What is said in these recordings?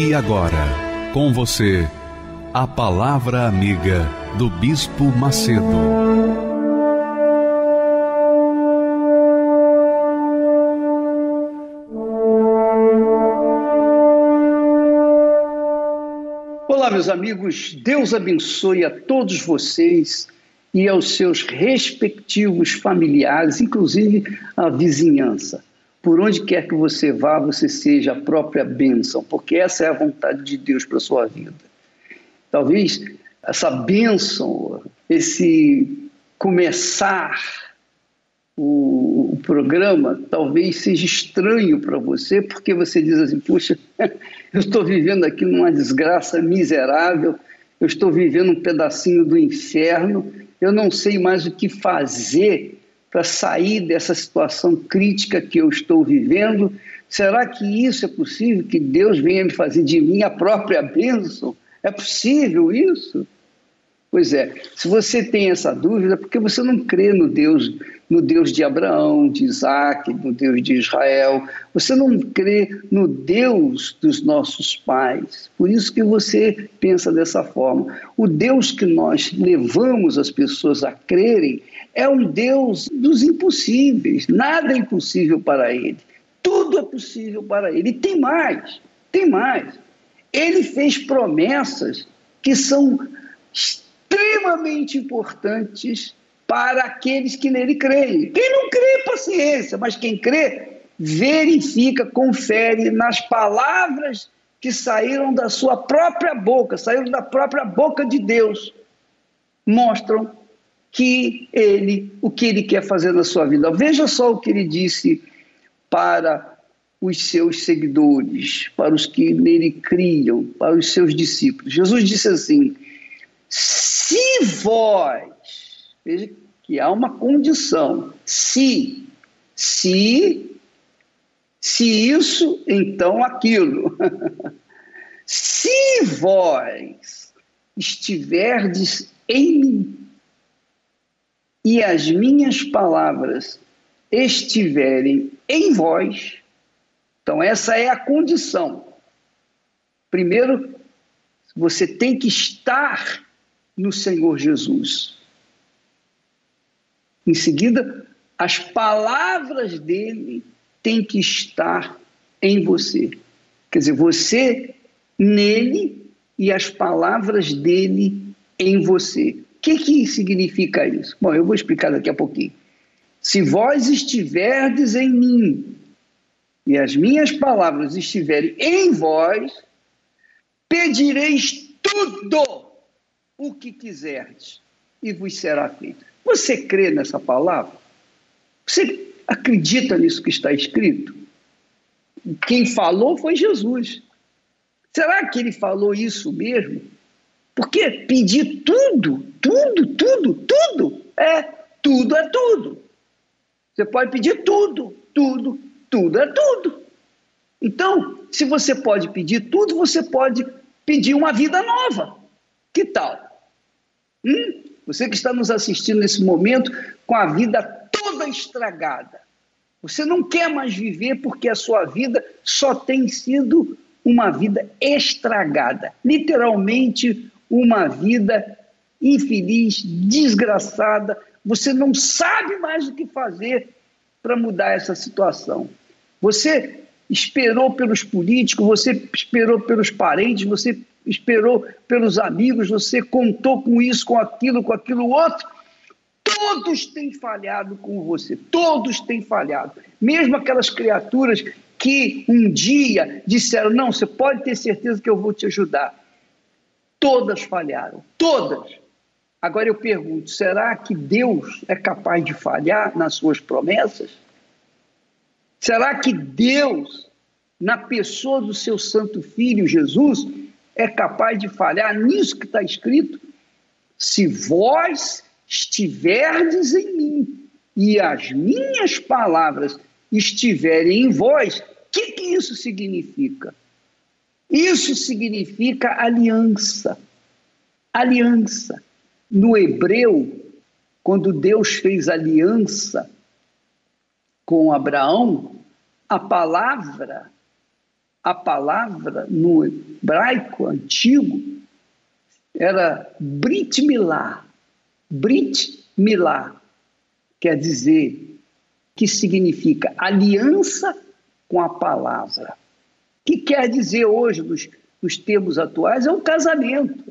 E agora, com você, a Palavra Amiga do Bispo Macedo. Olá, meus amigos, Deus abençoe a todos vocês e aos seus respectivos familiares, inclusive a vizinhança por onde quer que você vá, você seja a própria bênção, porque essa é a vontade de Deus para a sua vida. Talvez essa bênção, esse começar o, o programa, talvez seja estranho para você, porque você diz assim: puxa, eu estou vivendo aqui numa desgraça miserável, eu estou vivendo um pedacinho do inferno, eu não sei mais o que fazer para sair dessa situação crítica que eu estou vivendo? Será que isso é possível? Que Deus venha me fazer de mim a própria bênção? É possível isso? Pois é, se você tem essa dúvida, é porque você não crê no Deus, no Deus de Abraão, de Isaac, no Deus de Israel, você não crê no Deus dos nossos pais. Por isso que você pensa dessa forma. O Deus que nós levamos as pessoas a crerem é um Deus dos impossíveis. Nada é impossível para ele. Tudo é possível para ele. E tem mais, tem mais. Ele fez promessas que são extremamente importantes para aqueles que nele creem. Quem não crê, paciência, mas quem crê, verifica, confere nas palavras que saíram da sua própria boca, saíram da própria boca de Deus, mostram que ele, o que ele quer fazer na sua vida. Veja só o que ele disse para os seus seguidores, para os que nele criam, para os seus discípulos. Jesus disse assim: se vós, veja que há uma condição, se, se, se isso, então aquilo. se vós estiverdes em mim e as minhas palavras estiverem em vós, então essa é a condição. Primeiro, você tem que estar no Senhor Jesus. Em seguida, as palavras dele têm que estar em você. Quer dizer, você nele e as palavras dele em você. O que, que significa isso? Bom, eu vou explicar daqui a pouquinho. Se vós estiverdes em mim e as minhas palavras estiverem em vós, pedireis tudo o que quiserdes e vos será feito. Você crê nessa palavra? Você acredita nisso que está escrito? Quem falou foi Jesus. Será que ele falou isso mesmo? Porque pedir tudo, tudo, tudo, tudo, é tudo é tudo. Você pode pedir tudo, tudo, tudo é tudo. Então, se você pode pedir tudo, você pode pedir uma vida nova. Que tal? Hum? Você que está nos assistindo nesse momento com a vida toda estragada. Você não quer mais viver porque a sua vida só tem sido uma vida estragada literalmente uma vida infeliz, desgraçada. Você não sabe mais o que fazer para mudar essa situação. Você esperou pelos políticos, você esperou pelos parentes, você esperou pelos amigos, você contou com isso, com aquilo, com aquilo outro. Todos têm falhado com você, todos têm falhado. Mesmo aquelas criaturas que um dia disseram: Não, você pode ter certeza que eu vou te ajudar. Todas falharam, todas. Agora eu pergunto: será que Deus é capaz de falhar nas suas promessas? Será que Deus na pessoa do seu santo filho Jesus, é capaz de falhar nisso que está escrito? Se vós estiverdes em mim e as minhas palavras estiverem em vós, o que, que isso significa? Isso significa aliança. Aliança. No hebreu, quando Deus fez aliança com Abraão, a palavra, a palavra no hebraico antigo era Brit Milá. Brit Milá quer dizer que significa aliança com a palavra. Que quer dizer hoje, nos, nos termos atuais, é um casamento,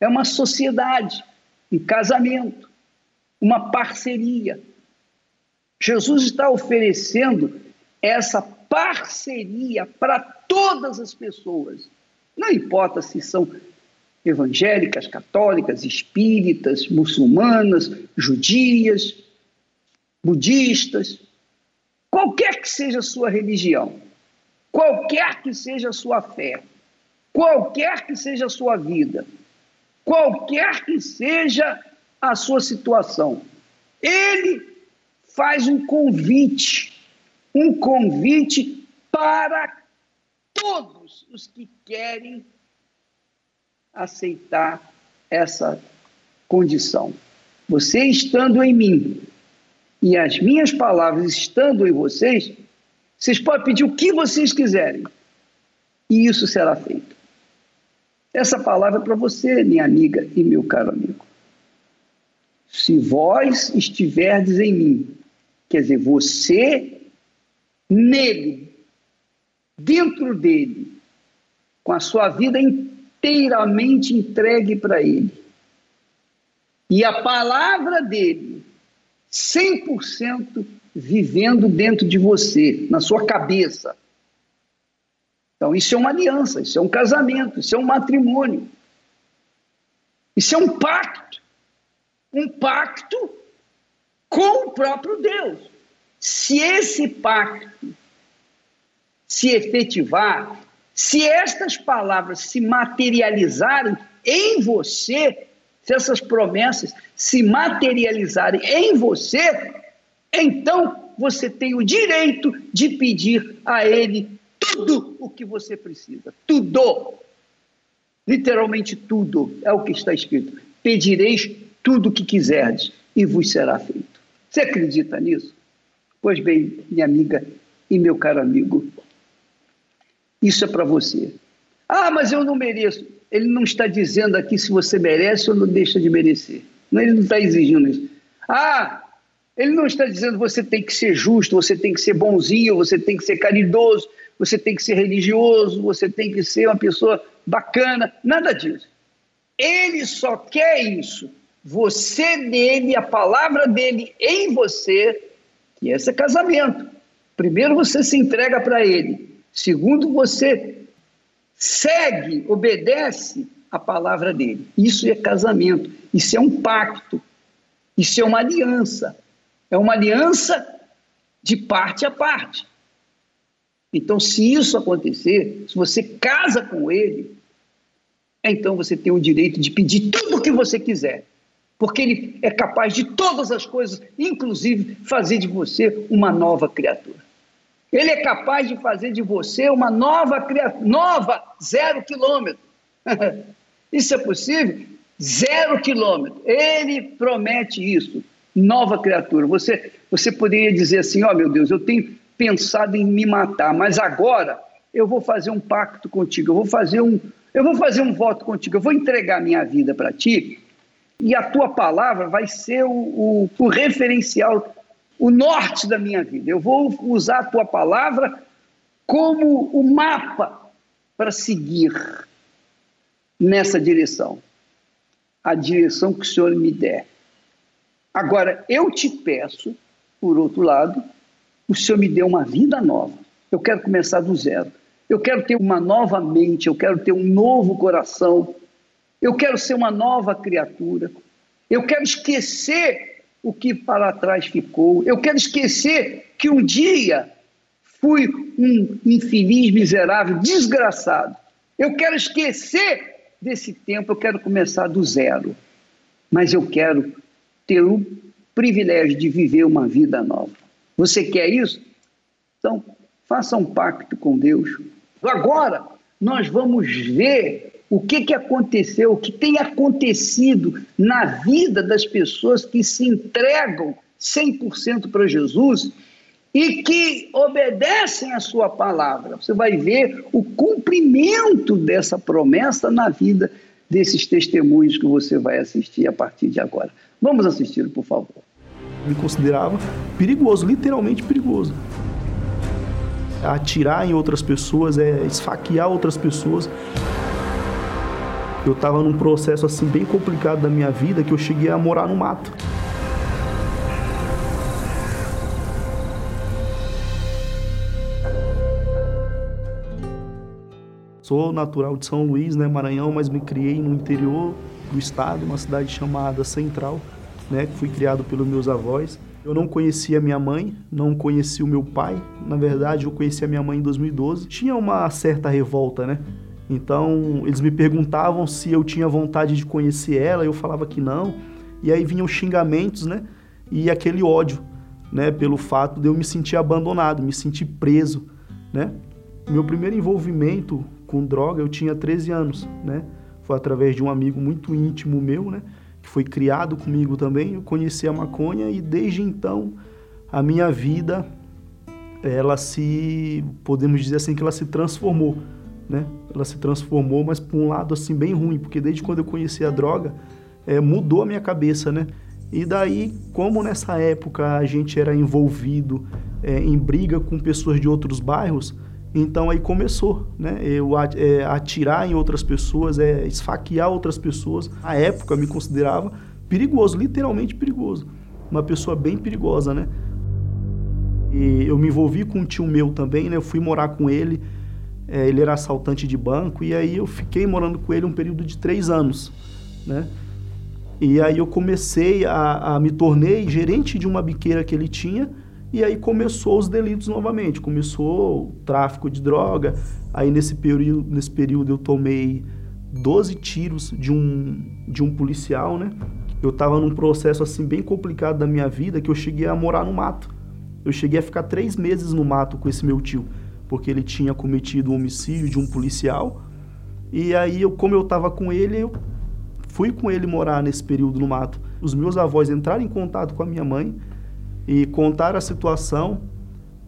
é uma sociedade, um casamento, uma parceria. Jesus está oferecendo essa parceria para todas as pessoas. Não importa se são evangélicas, católicas, espíritas, muçulmanas, judias, budistas, qualquer que seja a sua religião, qualquer que seja a sua fé, qualquer que seja a sua vida, qualquer que seja a sua situação, ele faz um convite, um convite para todos os que querem aceitar essa condição. Você estando em mim e as minhas palavras estando em vocês, vocês podem pedir o que vocês quiserem e isso será feito. Essa palavra é para você, minha amiga e meu caro amigo. Se vós estiverdes em mim Quer dizer, você nele, dentro dele, com a sua vida inteiramente entregue para ele. E a palavra dele, 100% vivendo dentro de você, na sua cabeça. Então, isso é uma aliança, isso é um casamento, isso é um matrimônio. Isso é um pacto. Um pacto com o próprio Deus. Se esse pacto se efetivar, se estas palavras se materializarem em você, se essas promessas se materializarem em você, então você tem o direito de pedir a Ele tudo o que você precisa. Tudo. Literalmente tudo é o que está escrito. Pedireis tudo o que quiserdes e vos será feito. Você acredita nisso? Pois bem, minha amiga e meu caro amigo, isso é para você. Ah, mas eu não mereço. Ele não está dizendo aqui se você merece ou não deixa de merecer. Ele não está exigindo isso. Ah, ele não está dizendo você tem que ser justo, você tem que ser bonzinho, você tem que ser caridoso, você tem que ser religioso, você tem que ser uma pessoa bacana. Nada disso. Ele só quer isso você nele, a palavra dele em você, que esse é casamento. Primeiro você se entrega para ele. Segundo, você segue, obedece a palavra dele. Isso é casamento. Isso é um pacto. Isso é uma aliança. É uma aliança de parte a parte. Então, se isso acontecer, se você casa com ele, então você tem o direito de pedir tudo o que você quiser porque ele é capaz de todas as coisas, inclusive fazer de você uma nova criatura. Ele é capaz de fazer de você uma nova criatura, nova, zero quilômetro. isso é possível? Zero quilômetro. Ele promete isso, nova criatura. Você, você poderia dizer assim: ó oh, meu Deus, eu tenho pensado em me matar, mas agora eu vou fazer um pacto contigo, eu vou fazer um, eu vou fazer um voto contigo, eu vou entregar minha vida para ti e a tua palavra vai ser o, o, o referencial, o norte da minha vida. Eu vou usar a tua palavra como o mapa para seguir nessa direção, a direção que o Senhor me der. Agora, eu te peço, por outro lado, o Senhor me dê uma vida nova. Eu quero começar do zero. Eu quero ter uma nova mente, eu quero ter um novo coração, eu quero ser uma nova criatura. Eu quero esquecer o que para trás ficou. Eu quero esquecer que um dia fui um infeliz, miserável, desgraçado. Eu quero esquecer desse tempo, eu quero começar do zero. Mas eu quero ter o privilégio de viver uma vida nova. Você quer isso? Então, faça um pacto com Deus. Agora, nós vamos ver o que, que aconteceu, o que tem acontecido na vida das pessoas que se entregam 100% para Jesus e que obedecem a sua palavra. Você vai ver o cumprimento dessa promessa na vida desses testemunhos que você vai assistir a partir de agora. Vamos assistir, por favor. Me considerava perigoso, literalmente perigoso. Atirar em outras pessoas, é esfaquear outras pessoas. Eu estava num processo assim bem complicado da minha vida que eu cheguei a morar no mato. Sou natural de São Luís, né, Maranhão, mas me criei no interior do estado, uma cidade chamada Central, né, que fui criado pelos meus avós. Eu não conhecia minha mãe, não conhecia o meu pai. Na verdade, eu conheci a minha mãe em 2012. Tinha uma certa revolta, né? Então, eles me perguntavam se eu tinha vontade de conhecer ela, eu falava que não. E aí vinham xingamentos, né? E aquele ódio, né, pelo fato de eu me sentir abandonado, me sentir preso, né? Meu primeiro envolvimento com droga, eu tinha 13 anos, né? Foi através de um amigo muito íntimo meu, né? Que foi criado comigo também. Eu conheci a maconha e desde então a minha vida, ela se, podemos dizer assim, que ela se transformou, né? Ela se transformou, mas por um lado assim bem ruim, porque desde quando eu conheci a droga, é, mudou a minha cabeça, né? E daí, como nessa época a gente era envolvido é, em briga com pessoas de outros bairros, então aí começou, né? Eu é, atirar em outras pessoas, é, esfaquear outras pessoas. Na época me considerava perigoso, literalmente perigoso. Uma pessoa bem perigosa, né? E eu me envolvi com um tio meu também, né? Eu fui morar com ele. É, ele era assaltante de banco e aí eu fiquei morando com ele um período de três anos, né? E aí eu comecei a, a me tornei gerente de uma biqueira que ele tinha e aí começou os delitos novamente, começou o tráfico de droga. Aí nesse período, nesse período eu tomei 12 tiros de um, de um policial, né? Eu estava num processo assim bem complicado da minha vida que eu cheguei a morar no mato. Eu cheguei a ficar três meses no mato com esse meu tio, porque ele tinha cometido o um homicídio de um policial. E aí, eu, como eu estava com ele, eu fui com ele morar nesse período no mato. Os meus avós entraram em contato com a minha mãe, e contaram a situação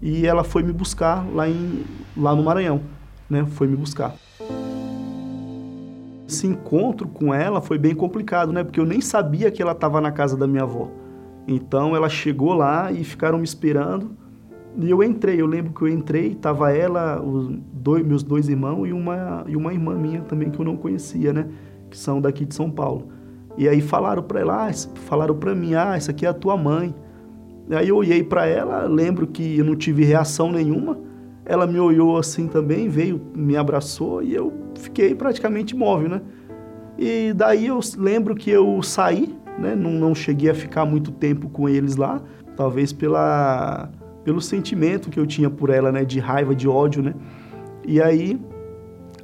e ela foi me buscar lá, em, lá no Maranhão, né? Foi me buscar. Esse encontro com ela foi bem complicado, né? Porque eu nem sabia que ela estava na casa da minha avó. Então ela chegou lá e ficaram me esperando. E eu entrei, eu lembro que eu entrei, tava ela, os dois, meus dois irmãos e uma, e uma irmã minha também que eu não conhecia, né? Que são daqui de São Paulo. E aí falaram para ela, ah, falaram para mim, ah, essa aqui é a tua mãe. Aí eu olhei para ela, lembro que eu não tive reação nenhuma. Ela me olhou assim também, veio, me abraçou e eu fiquei praticamente imóvel, né? E daí eu lembro que eu saí, né? Não, não cheguei a ficar muito tempo com eles lá, talvez pela, pelo sentimento que eu tinha por ela, né? De raiva, de ódio, né? E aí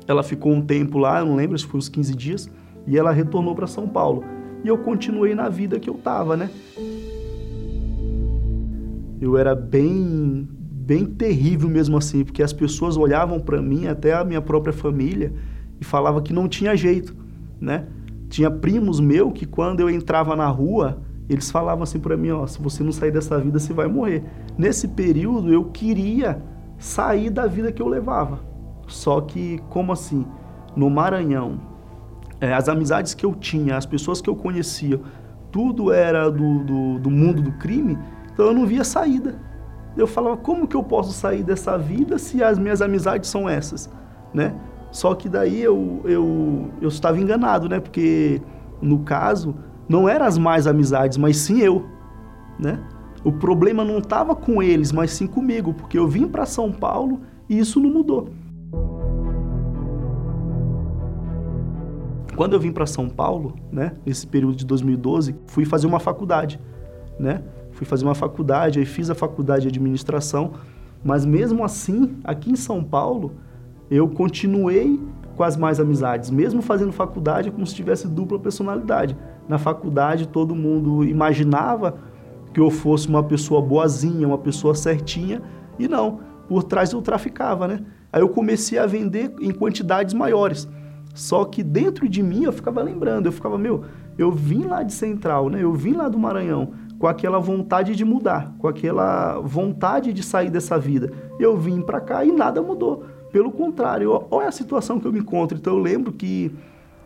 ela ficou um tempo lá, eu não lembro se foi uns 15 dias, e ela retornou para São Paulo. E eu continuei na vida que eu tava, né? eu era bem bem terrível mesmo assim, porque as pessoas olhavam para mim, até a minha própria família, e falava que não tinha jeito, né? Tinha primos meu que quando eu entrava na rua, eles falavam assim para mim, ó, se você não sair dessa vida, você vai morrer. Nesse período eu queria sair da vida que eu levava. Só que como assim, no Maranhão, é, as amizades que eu tinha, as pessoas que eu conhecia, tudo era do, do, do mundo do crime, então eu não via saída. Eu falava, como que eu posso sair dessa vida se as minhas amizades são essas, né? Só que daí eu, eu, eu estava enganado, né? Porque, no caso, não eram as mais amizades, mas sim eu, né? O problema não estava com eles, mas sim comigo, porque eu vim para São Paulo e isso não mudou. Quando eu vim para São Paulo, né, nesse período de 2012, fui fazer uma faculdade, né? fui fazer uma faculdade, aí fiz a faculdade de administração, Mas mesmo assim, aqui em São Paulo, eu continuei com as mais amizades. Mesmo fazendo faculdade, é como se tivesse dupla personalidade. Na faculdade, todo mundo imaginava que eu fosse uma pessoa boazinha, uma pessoa certinha, e não, por trás eu traficava, né? Aí eu comecei a vender em quantidades maiores. Só que dentro de mim eu ficava lembrando, eu ficava, meu, eu vim lá de Central, né? Eu vim lá do Maranhão com aquela vontade de mudar, com aquela vontade de sair dessa vida. Eu vim para cá e nada mudou. Pelo contrário, olha a situação que eu me encontro. Então eu lembro que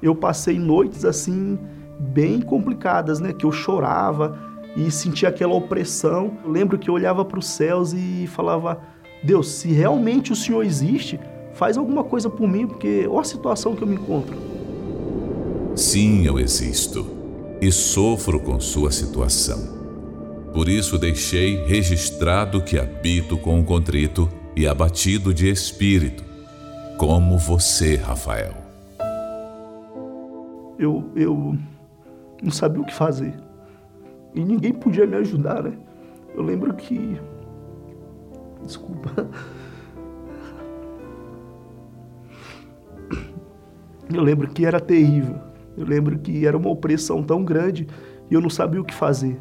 eu passei noites assim bem complicadas, né? Que eu chorava e sentia aquela opressão. Eu lembro que eu olhava para os céus e falava: Deus, se realmente o Senhor existe, faz alguma coisa por mim, porque olha a situação que eu me encontro. Sim, eu existo e sofro com sua situação. Por isso deixei registrado que habito com o contrito e abatido de espírito, como você, Rafael. Eu, eu não sabia o que fazer. E ninguém podia me ajudar, né? Eu lembro que. Desculpa. Eu lembro que era terrível. Eu lembro que era uma opressão tão grande e eu não sabia o que fazer.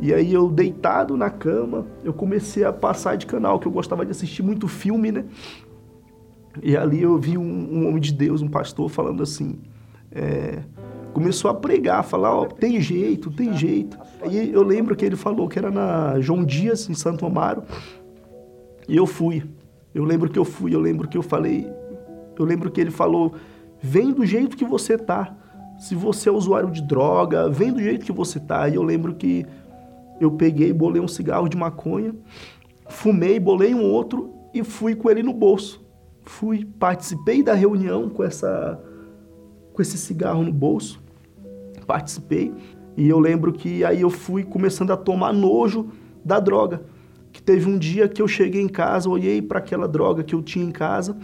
E aí eu deitado na cama, eu comecei a passar de canal, que eu gostava de assistir muito filme, né? E ali eu vi um, um homem de Deus, um pastor, falando assim. É, começou a pregar, falar, ó, tem jeito, tem jeito. Aí eu lembro que ele falou que era na João Dias, em Santo Amaro. E eu fui. Eu lembro que eu fui, eu lembro que eu falei. Eu lembro que ele falou: vem do jeito que você tá. Se você é usuário de droga, vem do jeito que você tá. E eu lembro que eu peguei, bolei um cigarro de maconha, fumei, bolei um outro e fui com ele no bolso. Fui, participei da reunião com essa com esse cigarro no bolso. Participei e eu lembro que aí eu fui começando a tomar nojo da droga. Que teve um dia que eu cheguei em casa, olhei para aquela droga que eu tinha em casa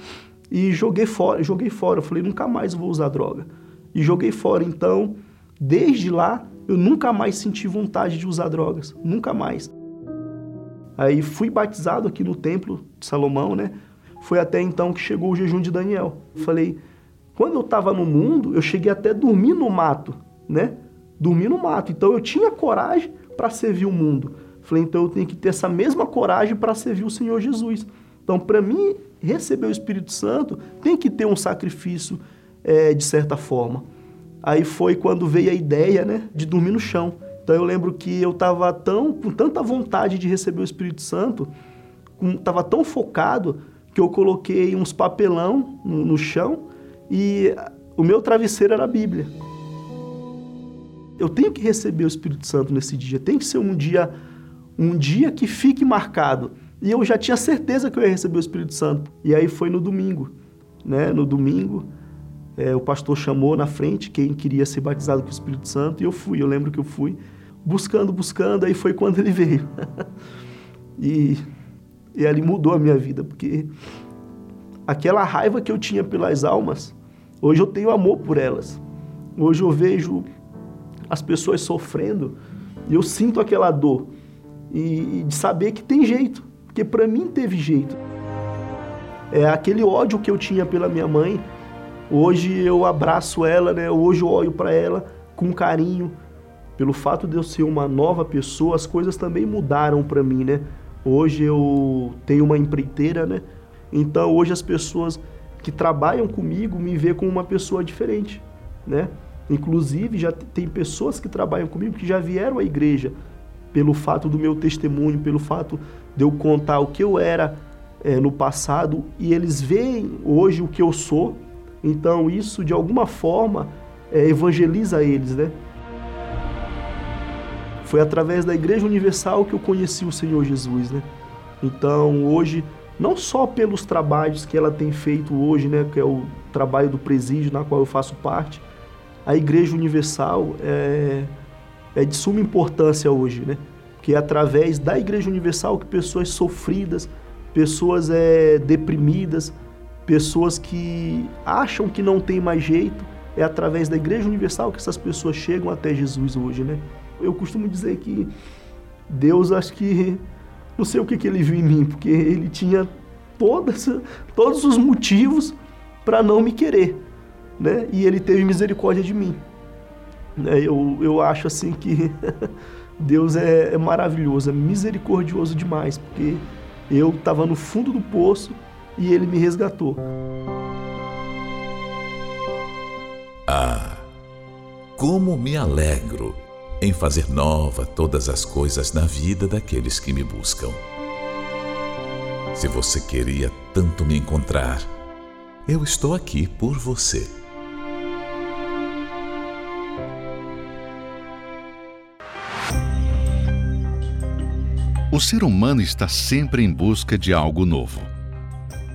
e joguei fora, joguei fora. Eu falei, nunca mais vou usar droga. E joguei fora. Então, desde lá, eu nunca mais senti vontade de usar drogas, nunca mais. Aí fui batizado aqui no templo de Salomão, né? Foi até então que chegou o jejum de Daniel. Falei, quando eu estava no mundo, eu cheguei até dormir no mato, né? Dormir no mato. Então eu tinha coragem para servir o mundo. Falei, então eu tenho que ter essa mesma coragem para servir o Senhor Jesus. Então, para mim receber o Espírito Santo, tem que ter um sacrifício é, de certa forma. Aí foi quando veio a ideia, né, de dormir no chão. Então eu lembro que eu estava tão com tanta vontade de receber o Espírito Santo, estava tão focado que eu coloquei uns papelão no, no chão e o meu travesseiro era a Bíblia. Eu tenho que receber o Espírito Santo nesse dia. Tem que ser um dia um dia que fique marcado. E eu já tinha certeza que eu ia receber o Espírito Santo. E aí foi no domingo, né? No domingo é, o pastor chamou na frente quem queria ser batizado com o Espírito Santo e eu fui. Eu lembro que eu fui buscando, buscando, aí foi quando ele veio. e, e ali mudou a minha vida, porque aquela raiva que eu tinha pelas almas, hoje eu tenho amor por elas. Hoje eu vejo as pessoas sofrendo eu sinto aquela dor e, e de saber que tem jeito, porque para mim teve jeito. É aquele ódio que eu tinha pela minha mãe, Hoje eu abraço ela, né? Hoje eu olho para ela com carinho. Pelo fato de eu ser uma nova pessoa, as coisas também mudaram para mim, né? Hoje eu tenho uma empreiteira, né? Então hoje as pessoas que trabalham comigo me vê como uma pessoa diferente, né? Inclusive já tem pessoas que trabalham comigo que já vieram à igreja pelo fato do meu testemunho, pelo fato de eu contar o que eu era é, no passado e eles veem hoje o que eu sou então isso de alguma forma é, evangeliza eles, né? Foi através da Igreja Universal que eu conheci o Senhor Jesus, né? Então hoje, não só pelos trabalhos que ela tem feito hoje, né, que é o trabalho do presídio na qual eu faço parte, a Igreja Universal é, é de suma importância hoje, né? Que é através da Igreja Universal que pessoas sofridas, pessoas é, deprimidas, pessoas que acham que não tem mais jeito, é através da Igreja Universal que essas pessoas chegam até Jesus hoje, né? Eu costumo dizer que Deus acho que não sei o que, que ele viu em mim, porque ele tinha todas, todos os motivos para não me querer, né? E ele teve misericórdia de mim. Né? Eu, eu acho assim que Deus é, é maravilhoso, é misericordioso demais, porque eu estava no fundo do poço e ele me resgatou. Ah, como me alegro em fazer nova todas as coisas na vida daqueles que me buscam. Se você queria tanto me encontrar, eu estou aqui por você. O ser humano está sempre em busca de algo novo,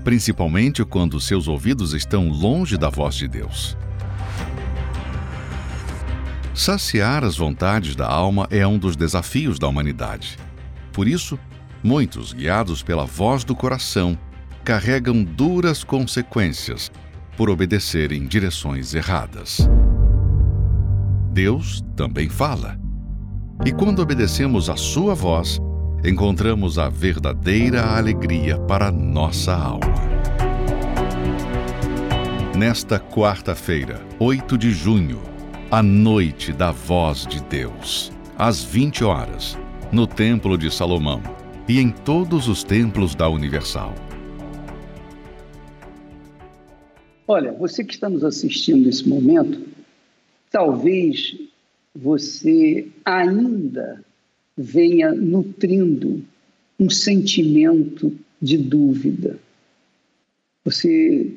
principalmente quando seus ouvidos estão longe da voz de Deus. Saciar as vontades da alma é um dos desafios da humanidade. Por isso, muitos, guiados pela voz do coração, carregam duras consequências por obedecerem direções erradas. Deus também fala. E quando obedecemos a Sua voz, encontramos a verdadeira alegria para nossa alma. Nesta quarta-feira, 8 de junho, a noite da voz de Deus, às 20 horas, no Templo de Salomão e em todos os templos da Universal. Olha, você que está nos assistindo nesse momento, talvez você ainda venha nutrindo um sentimento de dúvida. Você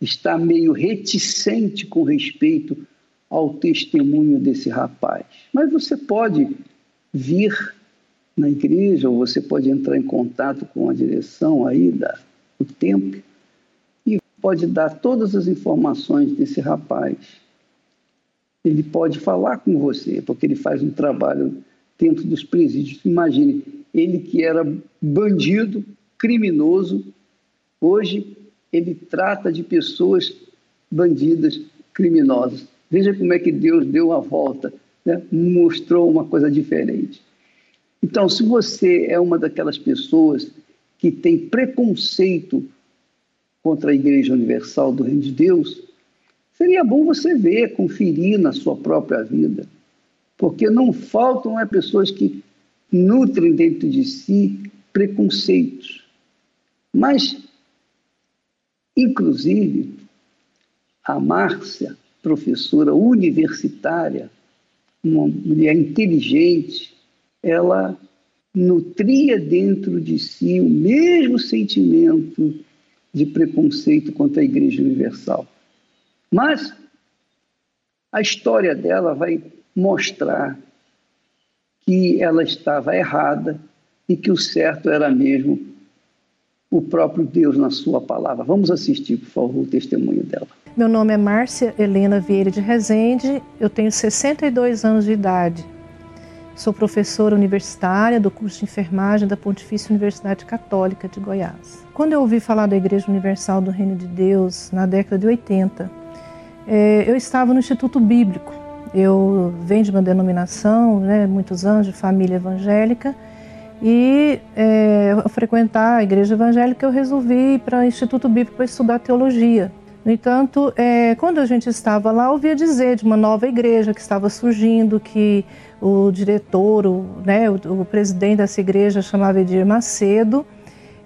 está meio reticente com respeito ao testemunho desse rapaz. Mas você pode vir na igreja, ou você pode entrar em contato com a direção aí da, do templo e pode dar todas as informações desse rapaz. Ele pode falar com você, porque ele faz um trabalho dentro dos presídios. Imagine, ele que era bandido, criminoso, hoje ele trata de pessoas bandidas, criminosas. Veja como é que Deus deu a volta, né? mostrou uma coisa diferente. Então, se você é uma daquelas pessoas que tem preconceito contra a Igreja Universal do Reino de Deus, seria bom você ver, conferir na sua própria vida. Porque não faltam é, pessoas que nutrem dentro de si preconceitos. Mas, inclusive, a Márcia, professora universitária, uma mulher inteligente, ela nutria dentro de si o mesmo sentimento de preconceito contra a Igreja Universal. Mas a história dela vai mostrar que ela estava errada e que o certo era mesmo o próprio Deus na sua palavra. Vamos assistir, por favor, o testemunho dela. Meu nome é Márcia Helena Vieira de Rezende, eu tenho 62 anos de idade. Sou professora universitária do curso de enfermagem da Pontifícia Universidade Católica de Goiás. Quando eu ouvi falar da Igreja Universal do Reino de Deus, na década de 80, é, eu estava no Instituto Bíblico. Eu venho de uma denominação, né, muitos anos de família evangélica, e é, ao frequentar a igreja evangélica eu resolvi ir para o Instituto Bíblico para estudar teologia. No entanto, é, quando a gente estava lá, ouvia dizer de uma nova igreja que estava surgindo, que o diretor, o, né, o, o presidente dessa igreja chamava Edir Macedo,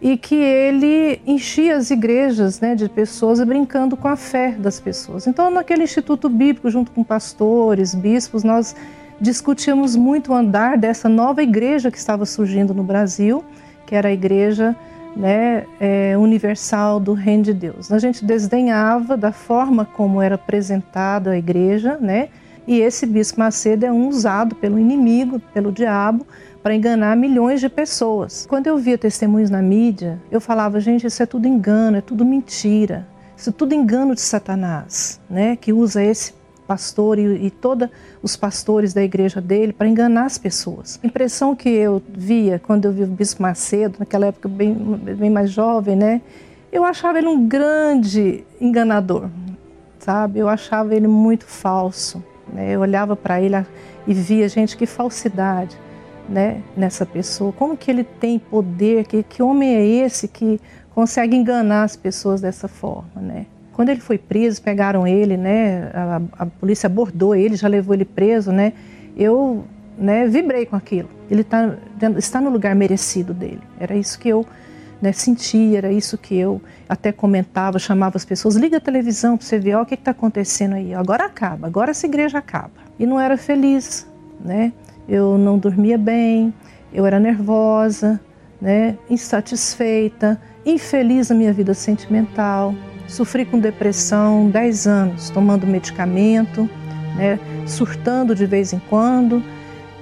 e que ele enchia as igrejas né, de pessoas brincando com a fé das pessoas. Então, naquele instituto bíblico, junto com pastores, bispos, nós discutíamos muito o andar dessa nova igreja que estava surgindo no Brasil, que era a igreja né, é, universal do reino de Deus. A gente desdenhava da forma como era apresentada a igreja, né? E esse bispo Macedo é um usado pelo inimigo, pelo diabo, para enganar milhões de pessoas. Quando eu via testemunhos na mídia, eu falava, gente, isso é tudo engano, é tudo mentira. Isso é tudo engano de Satanás, né? Que usa esse pastor e, e todos os pastores da igreja dele para enganar as pessoas. A impressão que eu via quando eu vi o Bispo Macedo, naquela época bem, bem mais jovem, né? Eu achava ele um grande enganador, sabe? Eu achava ele muito falso. Né? Eu olhava para ele e via, gente, que falsidade. Né, nessa pessoa? Como que ele tem poder? Que, que homem é esse que consegue enganar as pessoas dessa forma, né? Quando ele foi preso, pegaram ele, né? A, a polícia abordou ele, já levou ele preso, né? Eu, né, vibrei com aquilo. Ele tá, está no lugar merecido dele. Era isso que eu né, sentia, era isso que eu até comentava, chamava as pessoas, liga a televisão para você ver ó, o que está acontecendo aí. Agora acaba, agora essa igreja acaba. E não era feliz, né? Eu não dormia bem, eu era nervosa, né, insatisfeita, infeliz na minha vida sentimental. Sofri com depressão 10 anos, tomando medicamento, né, surtando de vez em quando.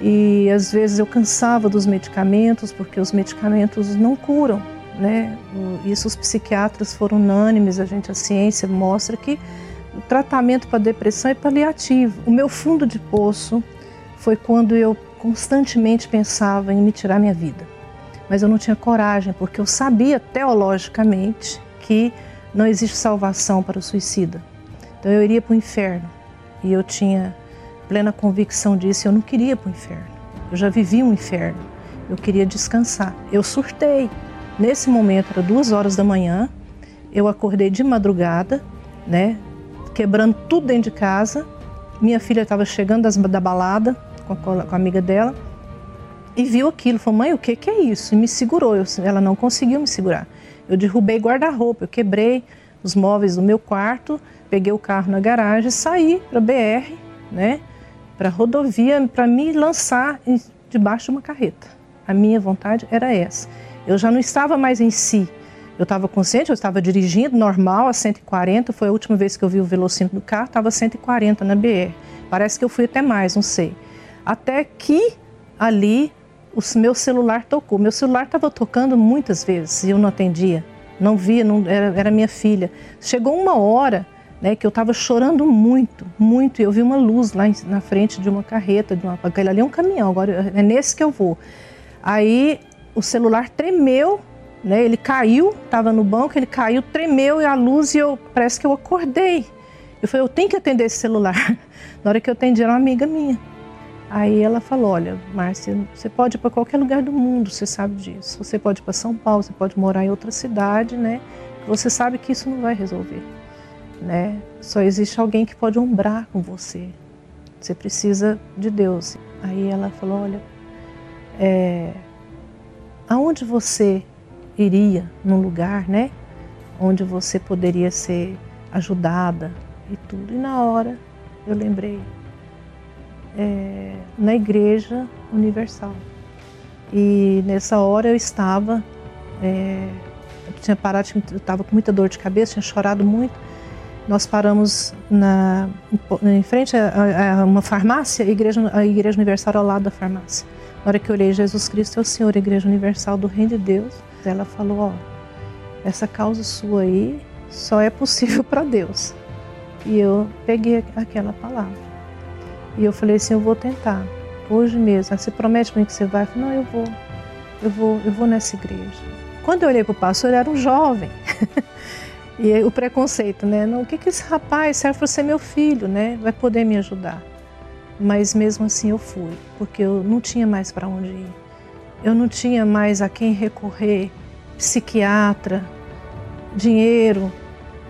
E às vezes eu cansava dos medicamentos, porque os medicamentos não curam. Né? Isso os psiquiatras foram unânimes, a gente, a ciência mostra que o tratamento para depressão é paliativo. O meu fundo de poço foi quando eu constantemente pensava em me tirar minha vida. Mas eu não tinha coragem, porque eu sabia teologicamente que não existe salvação para o suicida. Então eu iria para o inferno. E eu tinha plena convicção disso, eu não queria para o inferno. Eu já vivi um inferno. Eu queria descansar. Eu surtei. Nesse momento, era duas horas da manhã, eu acordei de madrugada, né, quebrando tudo dentro de casa. Minha filha estava chegando da balada com a, com a, amiga dela e viu aquilo. Falou, mãe, o que, que é isso? E me segurou. Eu, ela não conseguiu me segurar. Eu derrubei guarda-roupa, eu quebrei os móveis do meu quarto, peguei o carro na garagem, saí para BR, né, para rodovia, para me lançar debaixo de uma carreta. A minha vontade era essa. Eu já não estava mais em si. Eu estava consciente, eu estava dirigindo normal a 140, foi a última vez que eu vi o velocímetro do carro, estava 140 na BR. Parece que eu fui até mais, não sei. Até que ali o meu celular tocou. Meu celular estava tocando muitas vezes e eu não atendia. Não via, não, era, era minha filha. Chegou uma hora né, que eu estava chorando muito, muito, e eu vi uma luz lá na frente de uma carreta, de uma, aquele ali é um caminhão, agora é nesse que eu vou. Aí o celular tremeu, né? Ele caiu, estava no banco, ele caiu, tremeu e a luz e eu parece que eu acordei. Eu falei, eu tenho que atender esse celular. Na hora que eu atendi, era uma amiga minha. Aí ela falou, olha, Márcia, você pode ir para qualquer lugar do mundo, você sabe disso. Você pode ir para São Paulo, você pode morar em outra cidade, né? Você sabe que isso não vai resolver, né? Só existe alguém que pode ombrar com você. Você precisa de Deus. Aí ela falou, olha, é, aonde você iria num lugar, né? Onde você poderia ser ajudada e tudo. E na hora eu lembrei é, na Igreja Universal. E nessa hora eu estava, é, eu tinha parado, eu estava com muita dor de cabeça, tinha chorado muito. Nós paramos na, em frente a, a, uma farmácia, a igreja, a igreja Universal ao lado da farmácia. Na hora que eu olhei Jesus Cristo é o Senhor, a Igreja Universal do Reino de Deus, ela falou: Ó, essa causa sua aí só é possível para Deus. E eu peguei aquela palavra. E eu falei assim: eu vou tentar, hoje mesmo. Você promete para mim que você vai? Eu falei: não, eu vou, eu vou, eu vou nessa igreja. Quando eu olhei para o pastor, ele era um jovem. e o preconceito, né? Não, o que, que esse rapaz serve para ser meu filho, né? Vai poder me ajudar mas mesmo assim eu fui, porque eu não tinha mais para onde ir. Eu não tinha mais a quem recorrer, psiquiatra, dinheiro,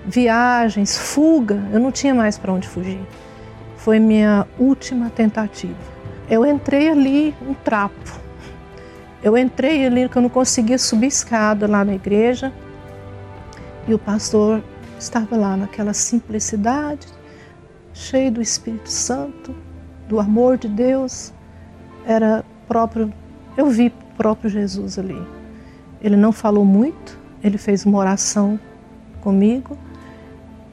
viagens, fuga, eu não tinha mais para onde fugir. Foi minha última tentativa. Eu entrei ali um trapo. Eu entrei ali que eu não conseguia subir escada lá na igreja. E o pastor estava lá naquela simplicidade, cheio do Espírito Santo, do amor de Deus, era próprio, eu vi próprio Jesus ali. Ele não falou muito, ele fez uma oração comigo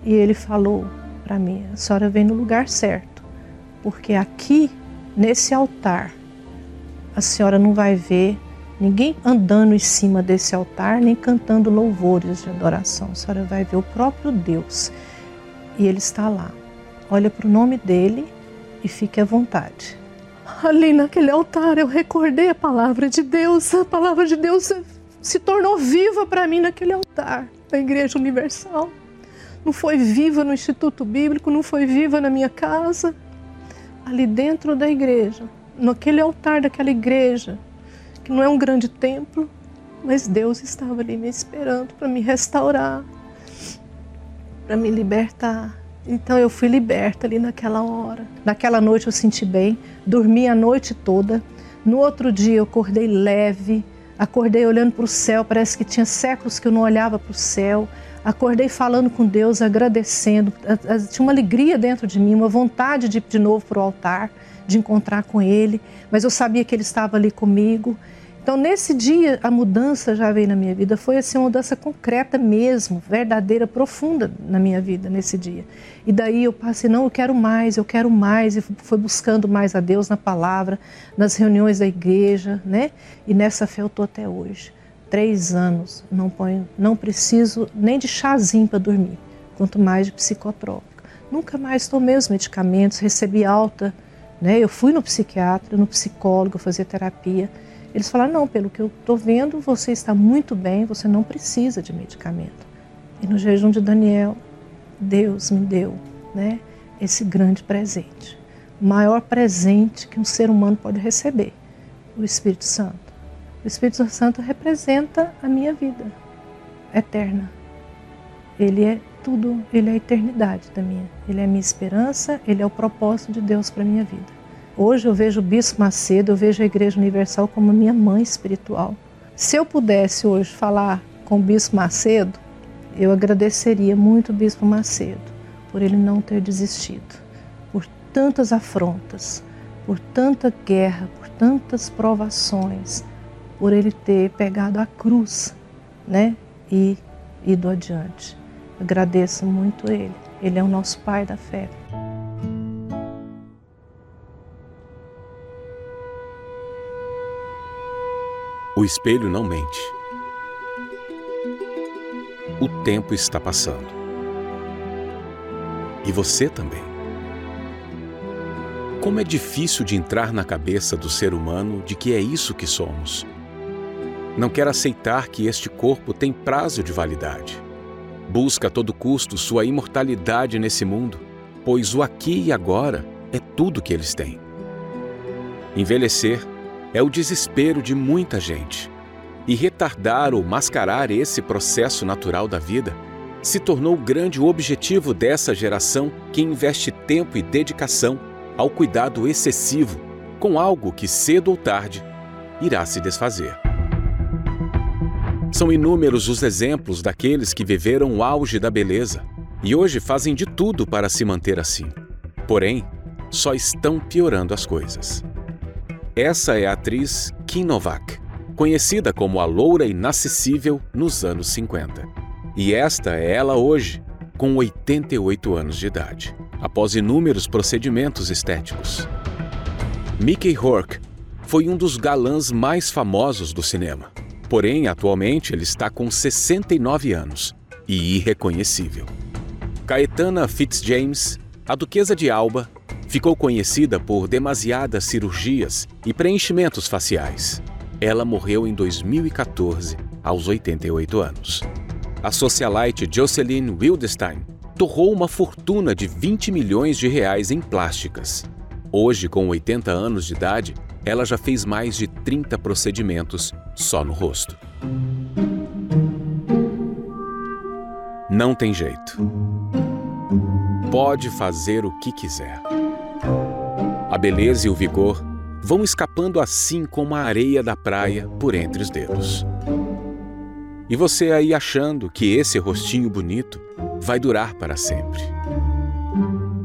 e ele falou para mim: a senhora vem no lugar certo, porque aqui, nesse altar, a senhora não vai ver ninguém andando em cima desse altar, nem cantando louvores de adoração. A senhora vai ver o próprio Deus e ele está lá. Olha para o nome dele e fique à vontade. Ali naquele altar eu recordei a palavra de Deus, a palavra de Deus se tornou viva para mim naquele altar da Igreja Universal. Não foi viva no Instituto Bíblico, não foi viva na minha casa. Ali dentro da igreja naquele altar daquela igreja, que não é um grande templo, mas Deus estava ali me esperando para me restaurar, para me libertar. Então eu fui liberta ali naquela hora. Naquela noite eu senti bem, dormi a noite toda. No outro dia eu acordei leve, acordei olhando para o céu, parece que tinha séculos que eu não olhava para o céu. Acordei falando com Deus, agradecendo. Tinha uma alegria dentro de mim, uma vontade de ir de novo para o altar, de encontrar com Ele, mas eu sabia que Ele estava ali comigo. Então, nesse dia, a mudança já veio na minha vida. Foi assim, uma mudança concreta mesmo, verdadeira, profunda na minha vida nesse dia. E daí eu passei, não, eu quero mais, eu quero mais. E fui buscando mais a Deus na palavra, nas reuniões da igreja, né? E nessa fé eu estou até hoje três anos, não ponho, não preciso nem de chazinho para dormir, quanto mais de psicotrópico. Nunca mais tomei os medicamentos, recebi alta, né? Eu fui no psiquiatra, no psicólogo, fazer terapia. Eles falaram: não, pelo que eu estou vendo, você está muito bem, você não precisa de medicamento. E no jejum de Daniel, Deus me deu, né? Esse grande presente, o maior presente que um ser humano pode receber, o Espírito Santo. O Espírito Santo representa a minha vida eterna. Ele é tudo, ele é a eternidade da minha. Ele é a minha esperança, ele é o propósito de Deus para a minha vida. Hoje eu vejo o Bispo Macedo, eu vejo a Igreja Universal como minha mãe espiritual. Se eu pudesse hoje falar com o Bispo Macedo, eu agradeceria muito o Bispo Macedo por ele não ter desistido, por tantas afrontas, por tanta guerra, por tantas provações, por ele ter pegado a cruz, né? E ido adiante. Agradeço muito ele. Ele é o nosso pai da fé. O espelho não mente. O tempo está passando. E você também. Como é difícil de entrar na cabeça do ser humano de que é isso que somos não quer aceitar que este corpo tem prazo de validade. Busca a todo custo sua imortalidade nesse mundo, pois o aqui e agora é tudo que eles têm. Envelhecer é o desespero de muita gente. E retardar ou mascarar esse processo natural da vida se tornou o grande objetivo dessa geração que investe tempo e dedicação ao cuidado excessivo com algo que cedo ou tarde irá se desfazer. São inúmeros os exemplos daqueles que viveram o auge da beleza e hoje fazem de tudo para se manter assim. Porém, só estão piorando as coisas. Essa é a atriz Kim Novak, conhecida como a loura inacessível nos anos 50. E esta é ela hoje, com 88 anos de idade, após inúmeros procedimentos estéticos. Mickey Rourke foi um dos galãs mais famosos do cinema Porém, atualmente ele está com 69 anos e irreconhecível. Caetana Fitzjames, a Duquesa de Alba, ficou conhecida por demasiadas cirurgias e preenchimentos faciais. Ela morreu em 2014, aos 88 anos. A socialite Jocelyn Wildestein torrou uma fortuna de 20 milhões de reais em plásticas. Hoje, com 80 anos de idade, ela já fez mais de 30 procedimentos só no rosto. Não tem jeito. Pode fazer o que quiser. A beleza e o vigor vão escapando assim como a areia da praia por entre os dedos. E você aí achando que esse rostinho bonito vai durar para sempre.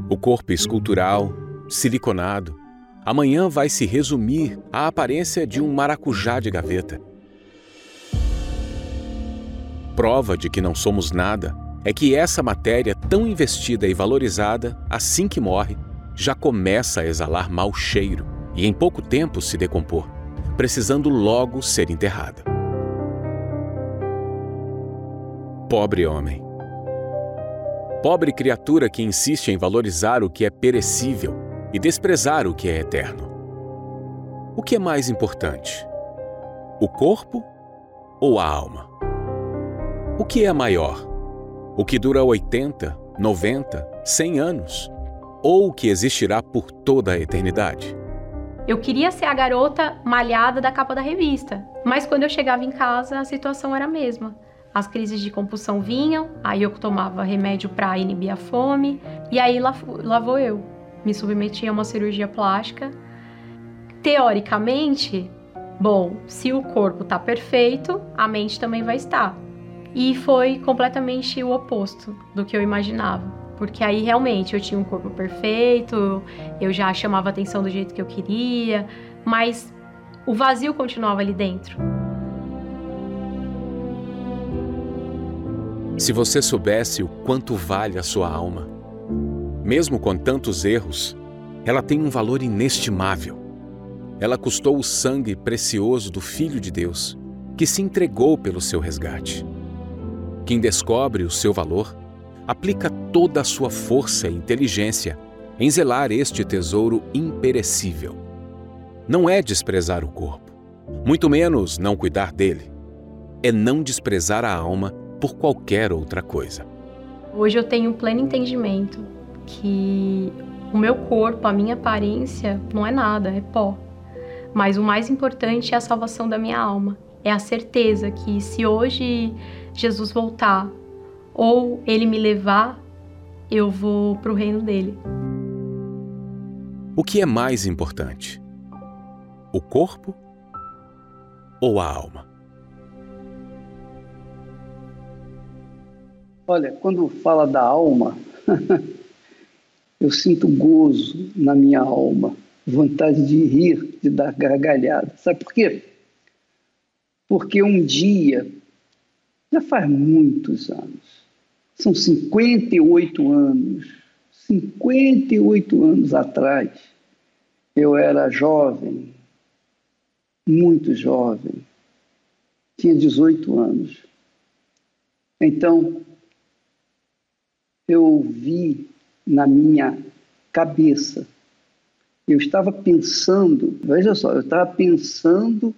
O corpo escultural, siliconado, amanhã vai se resumir à aparência de um maracujá de gaveta. Prova de que não somos nada é que essa matéria tão investida e valorizada, assim que morre, já começa a exalar mau cheiro e em pouco tempo se decompor, precisando logo ser enterrada. Pobre homem. Pobre criatura que insiste em valorizar o que é perecível e desprezar o que é eterno. O que é mais importante? O corpo ou a alma? O que é maior? O que dura 80, 90, 100 anos? Ou o que existirá por toda a eternidade? Eu queria ser a garota malhada da capa da revista, mas quando eu chegava em casa a situação era a mesma. As crises de compulsão vinham, aí eu tomava remédio para inibir a fome, e aí lá, lá vou eu. Me submeti a uma cirurgia plástica. Teoricamente, bom, se o corpo está perfeito, a mente também vai estar. E foi completamente o oposto do que eu imaginava. Porque aí realmente eu tinha um corpo perfeito, eu já chamava atenção do jeito que eu queria, mas o vazio continuava ali dentro. Se você soubesse o quanto vale a sua alma, mesmo com tantos erros, ela tem um valor inestimável. Ela custou o sangue precioso do Filho de Deus, que se entregou pelo seu resgate. Quem descobre o seu valor aplica toda a sua força e inteligência em zelar este tesouro imperecível. Não é desprezar o corpo, muito menos não cuidar dele. É não desprezar a alma por qualquer outra coisa. Hoje eu tenho pleno entendimento que o meu corpo, a minha aparência, não é nada, é pó. Mas o mais importante é a salvação da minha alma. É a certeza que se hoje Jesus voltar ou ele me levar, eu vou para o reino dele. O que é mais importante? O corpo ou a alma? Olha, quando fala da alma, eu sinto gozo na minha alma, vontade de rir, de dar gargalhada. Sabe por quê? Porque um dia, já faz muitos anos, são 58 anos. 58 anos atrás, eu era jovem, muito jovem, tinha 18 anos. Então, eu vi na minha cabeça, eu estava pensando, veja só, eu estava pensando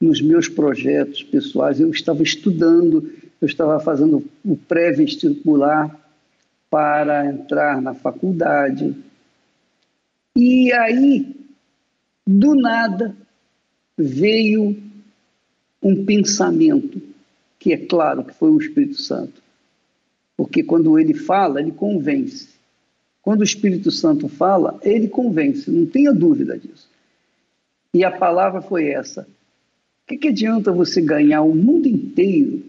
nos meus projetos pessoais, eu estava estudando, eu estava fazendo o pré-vestibular para entrar na faculdade. E aí, do nada, veio um pensamento, que é claro que foi o Espírito Santo. Porque quando ele fala, ele convence. Quando o Espírito Santo fala, ele convence, não tenha dúvida disso. E a palavra foi essa: o que, que adianta você ganhar o mundo inteiro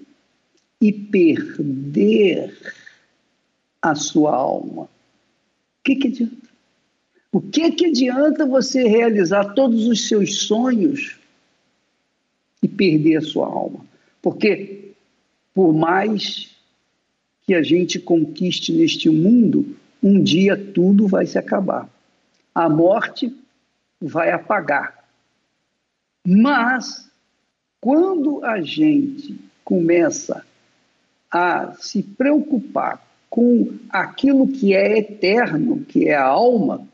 e perder a sua alma. O que, que adianta? O que, que adianta você realizar todos os seus sonhos e perder a sua alma? Porque, por mais que a gente conquiste neste mundo, um dia tudo vai se acabar. A morte vai apagar. Mas, quando a gente começa a se preocupar com aquilo que é eterno, que é a alma,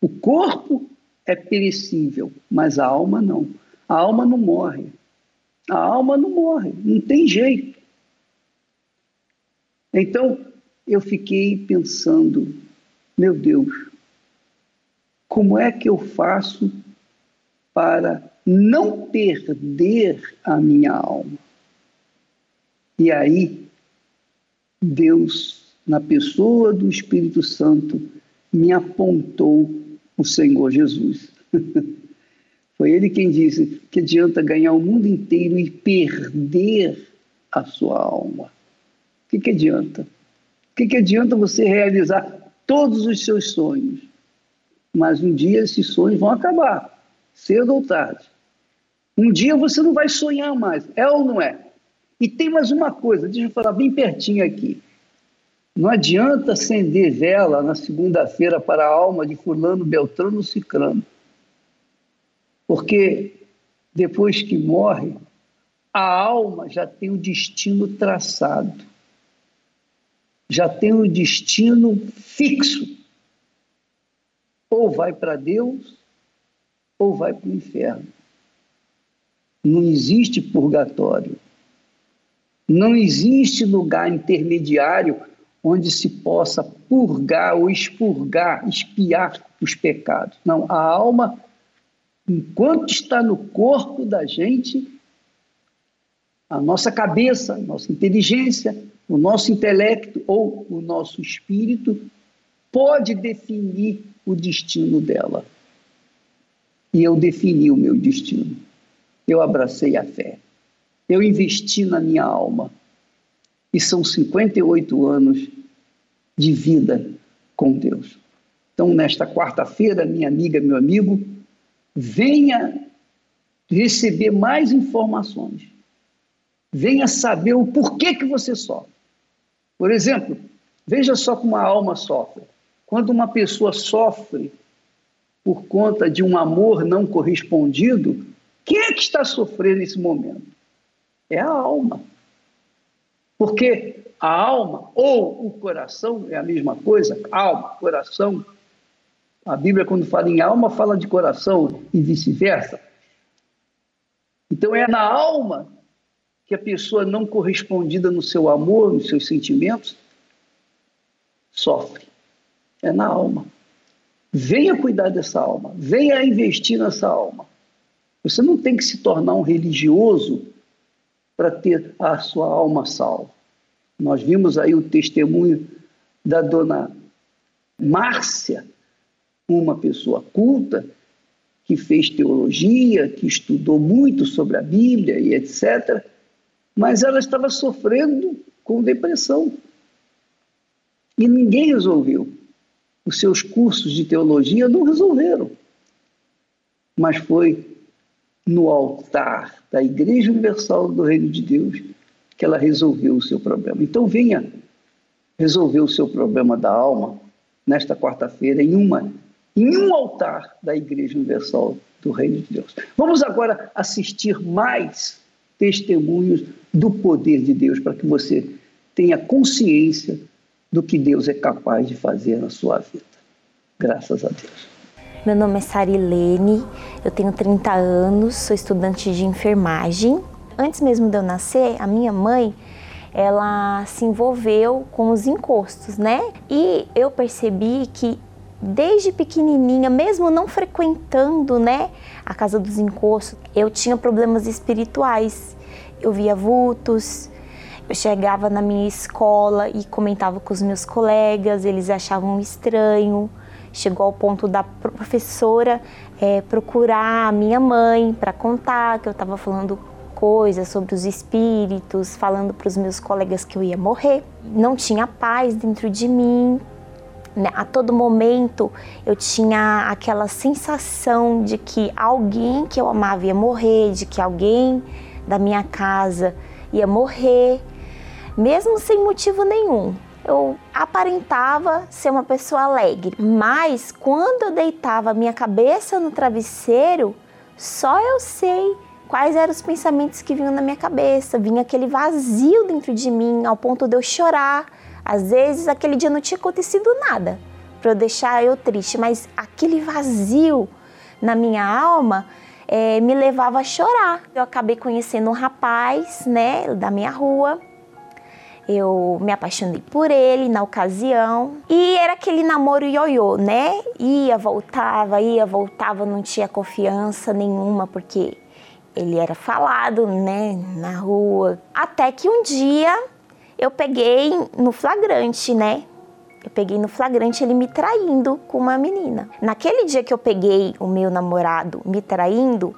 o corpo é perecível, mas a alma não. A alma não morre. A alma não morre, não tem jeito. Então, eu fiquei pensando, meu Deus, como é que eu faço para não perder a minha alma? E aí Deus, na pessoa do Espírito Santo, me apontou o Senhor Jesus. Foi ele quem disse que adianta ganhar o mundo inteiro e perder a sua alma. O que, que adianta? O que, que adianta você realizar todos os seus sonhos? Mas um dia esses sonhos vão acabar, cedo ou tarde. Um dia você não vai sonhar mais, é ou não é? E tem mais uma coisa, deixa eu falar bem pertinho aqui. Não adianta acender vela na segunda-feira para a alma de fulano, beltrano, cicrano. Porque depois que morre, a alma já tem o destino traçado. Já tem o destino fixo. Ou vai para Deus, ou vai para o inferno. Não existe purgatório. Não existe lugar intermediário onde se possa purgar ou expurgar, espiar os pecados. Não, a alma enquanto está no corpo da gente, a nossa cabeça, a nossa inteligência, o nosso intelecto ou o nosso espírito pode definir o destino dela. E eu defini o meu destino. Eu abracei a fé. Eu investi na minha alma. E são 58 anos de vida com Deus. Então, nesta quarta-feira, minha amiga, meu amigo, venha receber mais informações. Venha saber o porquê que você sofre. Por exemplo, veja só como a alma sofre. Quando uma pessoa sofre por conta de um amor não correspondido, quem é que está sofrendo nesse momento? É a alma. Porque a alma ou o coração é a mesma coisa, alma, coração. A Bíblia, quando fala em alma, fala de coração e vice-versa. Então é na alma que a pessoa não correspondida no seu amor, nos seus sentimentos, sofre. É na alma. Venha cuidar dessa alma, venha investir nessa alma. Você não tem que se tornar um religioso para ter a sua alma salva. Nós vimos aí o testemunho da dona Márcia, uma pessoa culta, que fez teologia, que estudou muito sobre a Bíblia e etc mas ela estava sofrendo com depressão. E ninguém resolveu. Os seus cursos de teologia não resolveram. Mas foi no altar da Igreja Universal do Reino de Deus que ela resolveu o seu problema. Então venha resolver o seu problema da alma nesta quarta-feira em uma em um altar da Igreja Universal do Reino de Deus. Vamos agora assistir mais testemunhos do poder de Deus, para que você tenha consciência do que Deus é capaz de fazer na sua vida. Graças a Deus. Meu nome é Sarilene, eu tenho 30 anos, sou estudante de enfermagem. Antes mesmo de eu nascer, a minha mãe, ela se envolveu com os encostos, né? E eu percebi que desde pequenininha, mesmo não frequentando, né, a casa dos encostos, eu tinha problemas espirituais. Eu via vultos, eu chegava na minha escola e comentava com os meus colegas, eles achavam estranho. Chegou ao ponto da professora é, procurar a minha mãe para contar que eu estava falando coisas sobre os espíritos, falando para os meus colegas que eu ia morrer. Não tinha paz dentro de mim, né? A todo momento eu tinha aquela sensação de que alguém que eu amava ia morrer, de que alguém da minha casa ia morrer, mesmo sem motivo nenhum. Eu aparentava ser uma pessoa alegre, mas quando eu deitava minha cabeça no travesseiro, só eu sei quais eram os pensamentos que vinham na minha cabeça. Vinha aquele vazio dentro de mim, ao ponto de eu chorar às vezes aquele dia não tinha acontecido nada para eu deixar eu triste, mas aquele vazio na minha alma é, me levava a chorar. Eu acabei conhecendo um rapaz, né, da minha rua. Eu me apaixonei por ele na ocasião e era aquele namoro ioiô, né? Ia, voltava, ia, voltava, não tinha confiança nenhuma porque ele era falado, né, na rua. Até que um dia eu peguei no flagrante, né? Eu peguei no flagrante ele me traindo com uma menina. Naquele dia que eu peguei o meu namorado me traindo,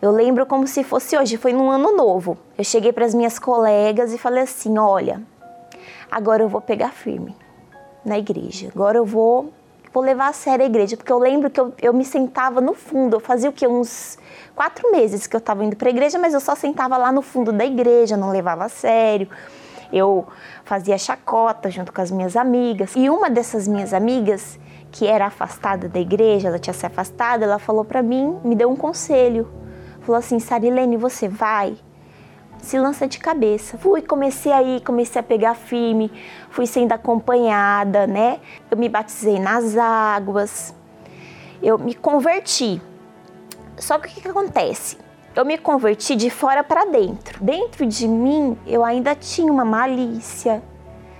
eu lembro como se fosse hoje, foi num ano novo. Eu cheguei para as minhas colegas e falei assim: olha, agora eu vou pegar firme na igreja. Agora eu vou, vou levar a sério a igreja. Porque eu lembro que eu, eu me sentava no fundo. Eu fazia o que? Uns quatro meses que eu estava indo para a igreja, mas eu só sentava lá no fundo da igreja, não levava a sério eu fazia chacota junto com as minhas amigas. E uma dessas minhas amigas, que era afastada da igreja, ela tinha se afastado, ela falou para mim, me deu um conselho. Falou assim: Sarilene, você vai? Se lança de cabeça. Fui, comecei aí, comecei a pegar firme, fui sendo acompanhada, né? Eu me batizei nas águas, eu me converti. Só que o que, que acontece? Eu me converti de fora para dentro. Dentro de mim, eu ainda tinha uma malícia,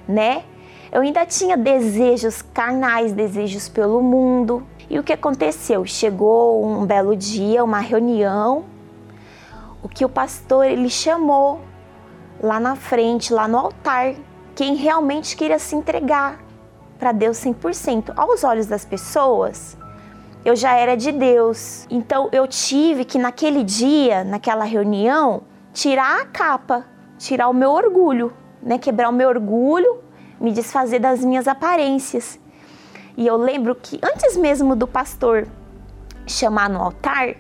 né? Eu ainda tinha desejos carnais, desejos pelo mundo. E o que aconteceu? Chegou um belo dia, uma reunião, o que o pastor ele chamou lá na frente, lá no altar, quem realmente queria se entregar para Deus 100%. Aos olhos das pessoas, eu já era de Deus. Então eu tive que naquele dia, naquela reunião, tirar a capa, tirar o meu orgulho, né, quebrar o meu orgulho, me desfazer das minhas aparências. E eu lembro que antes mesmo do pastor chamar no altar,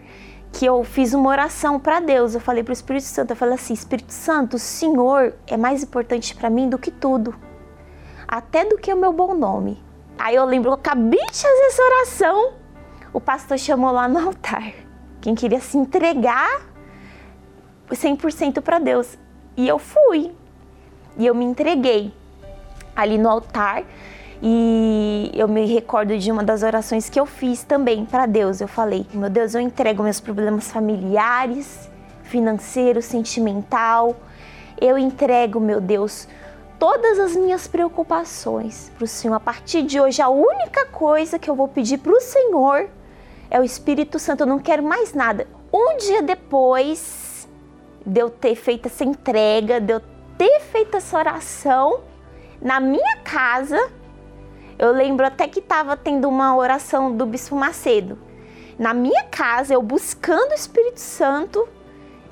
que eu fiz uma oração para Deus. Eu falei para o Espírito Santo, eu falei assim: Espírito Santo, o Senhor é mais importante para mim do que tudo, até do que o meu bom nome. Aí eu lembro, eu acabei de fazer essa oração, o pastor chamou lá no altar. Quem queria se entregar 100% para Deus. E eu fui. E eu me entreguei ali no altar. E eu me recordo de uma das orações que eu fiz também para Deus. Eu falei: Meu Deus, eu entrego meus problemas familiares, financeiro, sentimental. Eu entrego, meu Deus, todas as minhas preocupações para o Senhor. A partir de hoje, a única coisa que eu vou pedir para o Senhor é o Espírito Santo. Eu não quero mais nada. Um dia depois de eu ter feito essa entrega, de eu ter feito essa oração na minha casa, eu lembro até que estava tendo uma oração do Bispo Macedo. Na minha casa, eu buscando o Espírito Santo,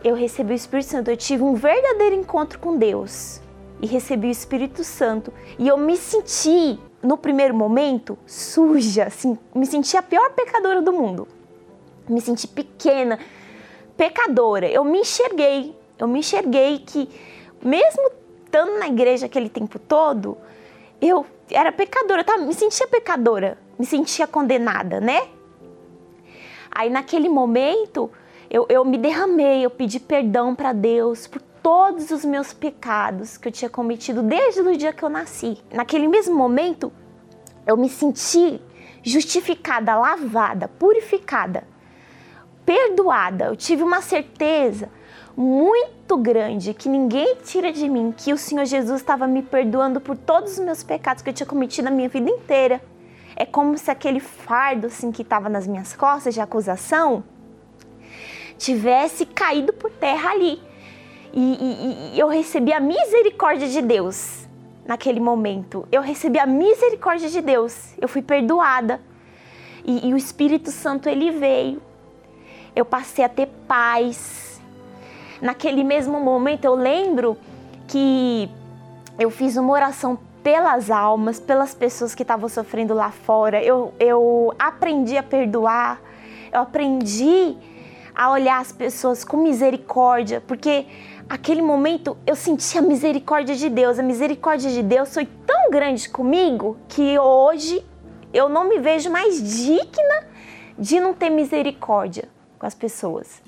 eu recebi o Espírito Santo. Eu tive um verdadeiro encontro com Deus e recebi o Espírito Santo. E eu me senti, no primeiro momento, suja, assim, me senti a pior pecadora do mundo. Me senti pequena, pecadora. Eu me enxerguei, eu me enxerguei que, mesmo estando na igreja aquele tempo todo, eu era pecadora, tá? me sentia pecadora, me sentia condenada, né? Aí naquele momento eu, eu me derramei, eu pedi perdão para Deus por todos os meus pecados que eu tinha cometido desde o dia que eu nasci. Naquele mesmo momento eu me senti justificada, lavada, purificada, perdoada. Eu tive uma certeza muito grande que ninguém tira de mim, que o Senhor Jesus estava me perdoando por todos os meus pecados que eu tinha cometido na minha vida inteira. É como se aquele fardo assim que estava nas minhas costas de acusação tivesse caído por terra ali. E, e, e, eu recebi a misericórdia de Deus naquele momento. Eu recebi a misericórdia de Deus. Eu fui perdoada. E, e o Espírito Santo ele veio. Eu passei a ter paz naquele mesmo momento eu lembro que eu fiz uma oração pelas almas, pelas pessoas que estavam sofrendo lá fora. Eu, eu aprendi a perdoar, eu aprendi a olhar as pessoas com misericórdia, porque aquele momento eu senti a misericórdia de Deus. A misericórdia de Deus foi tão grande comigo que hoje eu não me vejo mais digna de não ter misericórdia com as pessoas.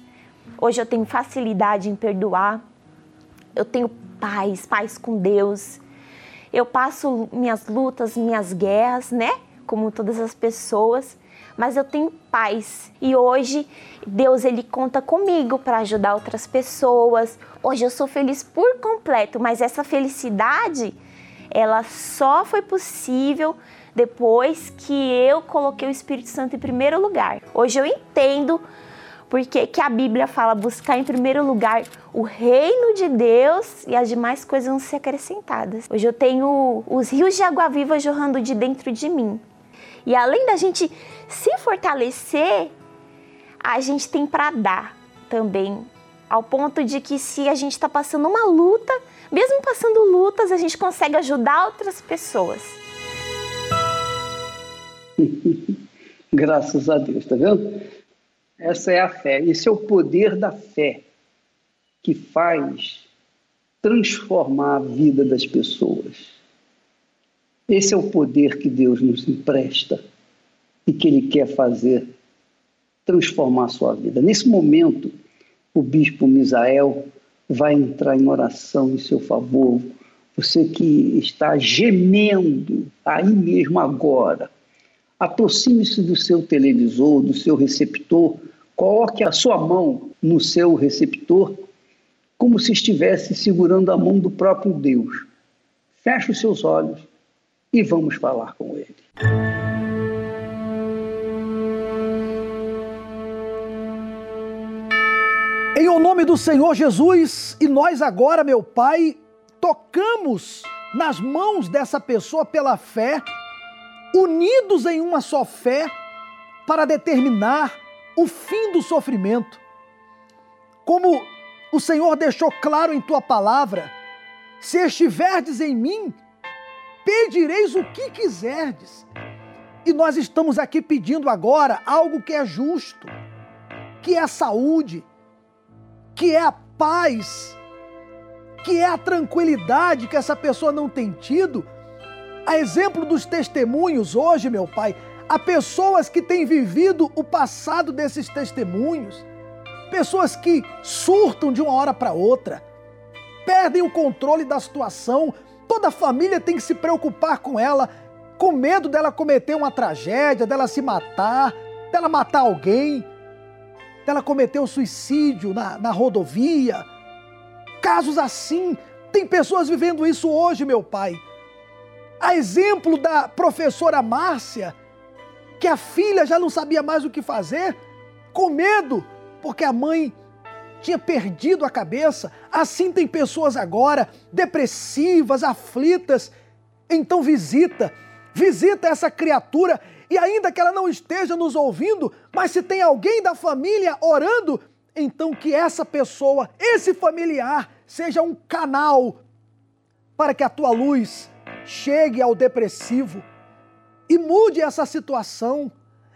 Hoje eu tenho facilidade em perdoar. Eu tenho paz, paz com Deus. Eu passo minhas lutas, minhas guerras, né? Como todas as pessoas, mas eu tenho paz. E hoje Deus ele conta comigo para ajudar outras pessoas. Hoje eu sou feliz por completo, mas essa felicidade ela só foi possível depois que eu coloquei o Espírito Santo em primeiro lugar. Hoje eu entendo porque que a Bíblia fala buscar em primeiro lugar o reino de Deus e as demais coisas vão ser acrescentadas. Hoje eu tenho os rios de água viva jorrando de dentro de mim. E além da gente se fortalecer, a gente tem para dar também, ao ponto de que se a gente está passando uma luta, mesmo passando lutas, a gente consegue ajudar outras pessoas. Graças a Deus, tá vendo? Essa é a fé. Esse é o poder da fé que faz transformar a vida das pessoas. Esse é o poder que Deus nos empresta e que Ele quer fazer transformar a sua vida. Nesse momento, o bispo Misael vai entrar em oração em seu favor. Você que está gemendo aí mesmo agora, aproxime-se do seu televisor, do seu receptor, coloque a sua mão no seu receptor, como se estivesse segurando a mão do próprio Deus. Feche os seus olhos e vamos falar com ele. Em o nome do Senhor Jesus, e nós agora, meu Pai, tocamos nas mãos dessa pessoa pela fé, unidos em uma só fé, para determinar o fim do sofrimento. Como o Senhor deixou claro em tua palavra, se estiverdes em mim pedireis o que quiserdes. E nós estamos aqui pedindo agora algo que é justo, que é a saúde, que é a paz, que é a tranquilidade que essa pessoa não tem tido. A exemplo dos testemunhos hoje, meu Pai, há pessoas que têm vivido o passado desses testemunhos, pessoas que surtam de uma hora para outra, perdem o controle da situação, toda a família tem que se preocupar com ela, com medo dela cometer uma tragédia, dela se matar, dela matar alguém, dela cometer um suicídio na, na rodovia. Casos assim, tem pessoas vivendo isso hoje, meu pai. A exemplo da professora Márcia, que a filha já não sabia mais o que fazer, com medo, porque a mãe tinha perdido a cabeça. Assim tem pessoas agora depressivas, aflitas. Então visita, visita essa criatura e ainda que ela não esteja nos ouvindo, mas se tem alguém da família orando, então que essa pessoa, esse familiar, seja um canal para que a tua luz chegue ao depressivo e mude essa situação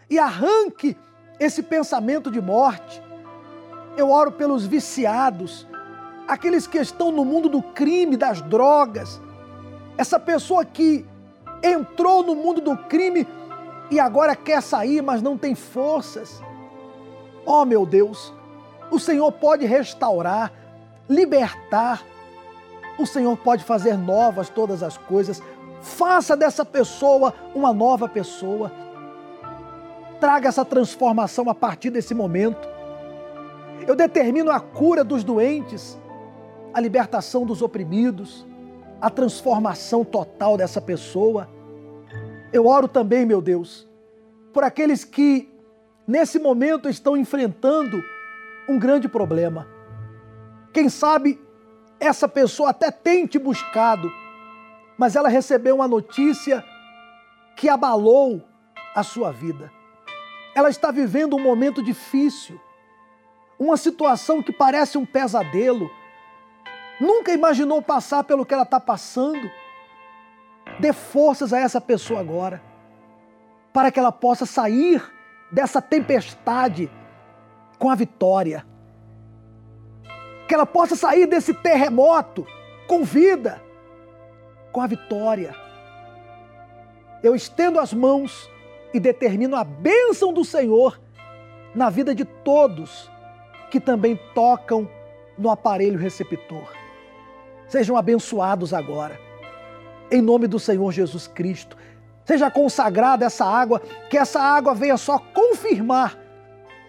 e arranque esse pensamento de morte. Eu oro pelos viciados, aqueles que estão no mundo do crime, das drogas. Essa pessoa que entrou no mundo do crime e agora quer sair, mas não tem forças. Oh, meu Deus, o Senhor pode restaurar, libertar. O Senhor pode fazer novas todas as coisas. Faça dessa pessoa uma nova pessoa. Traga essa transformação a partir desse momento. Eu determino a cura dos doentes, a libertação dos oprimidos, a transformação total dessa pessoa. Eu oro também, meu Deus, por aqueles que nesse momento estão enfrentando um grande problema. Quem sabe essa pessoa até tem te buscado mas ela recebeu uma notícia que abalou a sua vida. Ela está vivendo um momento difícil, uma situação que parece um pesadelo. Nunca imaginou passar pelo que ela está passando. Dê forças a essa pessoa agora, para que ela possa sair dessa tempestade com a vitória. Que ela possa sair desse terremoto com vida com a vitória. Eu estendo as mãos e determino a bênção do Senhor na vida de todos que também tocam no aparelho receptor. Sejam abençoados agora. Em nome do Senhor Jesus Cristo. Seja consagrada essa água, que essa água venha só confirmar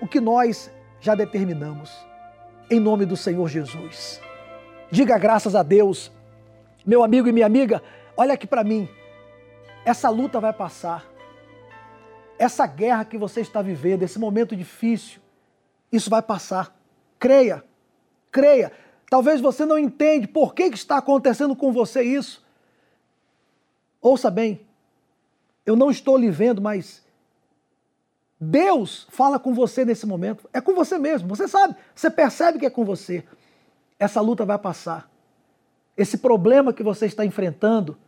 o que nós já determinamos. Em nome do Senhor Jesus. Diga graças a Deus meu amigo e minha amiga, olha aqui para mim. Essa luta vai passar. Essa guerra que você está vivendo, esse momento difícil, isso vai passar. Creia, creia. Talvez você não entende por que está acontecendo com você isso. Ouça bem, eu não estou lhe vendo, mas Deus fala com você nesse momento. É com você mesmo. Você sabe, você percebe que é com você. Essa luta vai passar. Esse problema que você está enfrentando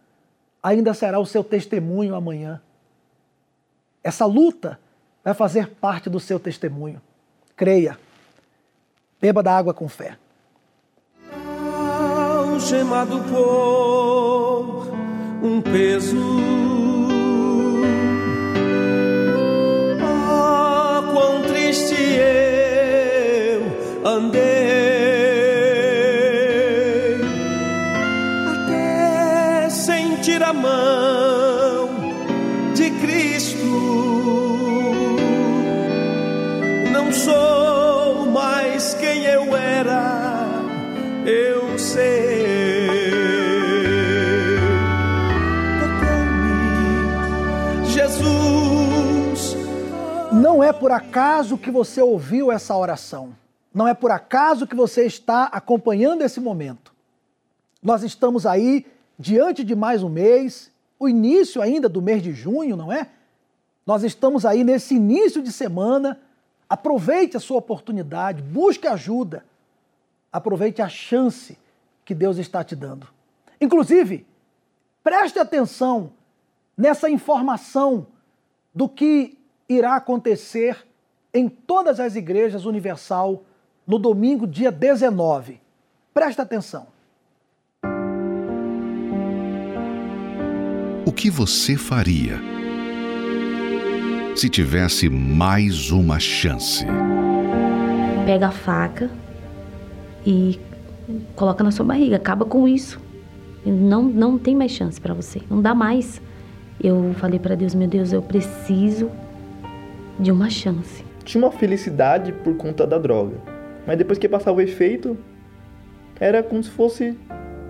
ainda será o seu testemunho amanhã. Essa luta vai fazer parte do seu testemunho. Creia. Beba da água com fé. Algemado por um peso. Não é por acaso que você ouviu essa oração. Não é por acaso que você está acompanhando esse momento. Nós estamos aí diante de mais um mês, o início ainda do mês de junho, não é? Nós estamos aí nesse início de semana. Aproveite a sua oportunidade, busque ajuda, aproveite a chance que Deus está te dando. Inclusive, preste atenção nessa informação do que irá acontecer em todas as igrejas universal no domingo, dia 19. Presta atenção. O que você faria se tivesse mais uma chance? Pega a faca e coloca na sua barriga, acaba com isso. Não, não tem mais chance para você, não dá mais. Eu falei para Deus, meu Deus, eu preciso de uma chance. Tinha uma felicidade por conta da droga, mas depois que passava o efeito, era como se fosse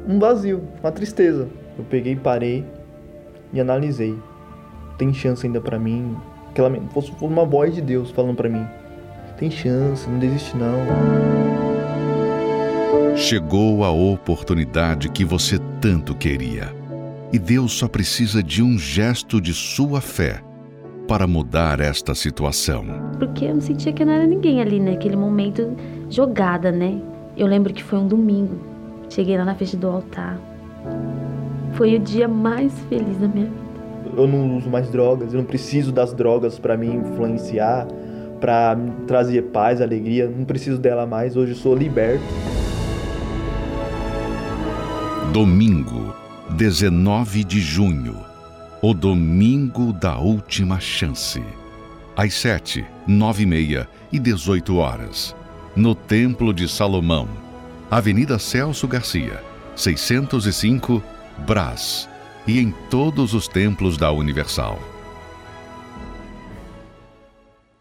um vazio, uma tristeza. Eu peguei, parei e analisei. Tem chance ainda para mim? Aquela fosse uma voz de Deus falando para mim. Tem chance, não desiste não. Chegou a oportunidade que você tanto queria. E Deus só precisa de um gesto de sua fé para mudar esta situação. Porque eu não sentia que não era ninguém ali naquele momento jogada, né? Eu lembro que foi um domingo. Cheguei lá na frente do altar. Foi o dia mais feliz da minha vida. Eu não uso mais drogas, eu não preciso das drogas para me influenciar, para trazer paz, alegria, não preciso dela mais. Hoje eu sou liberto. Domingo, 19 de junho, o domingo da última chance. Às 7, 9 e meia e 18 horas, no Templo de Salomão, Avenida Celso Garcia, 605, Brás, e em todos os templos da Universal.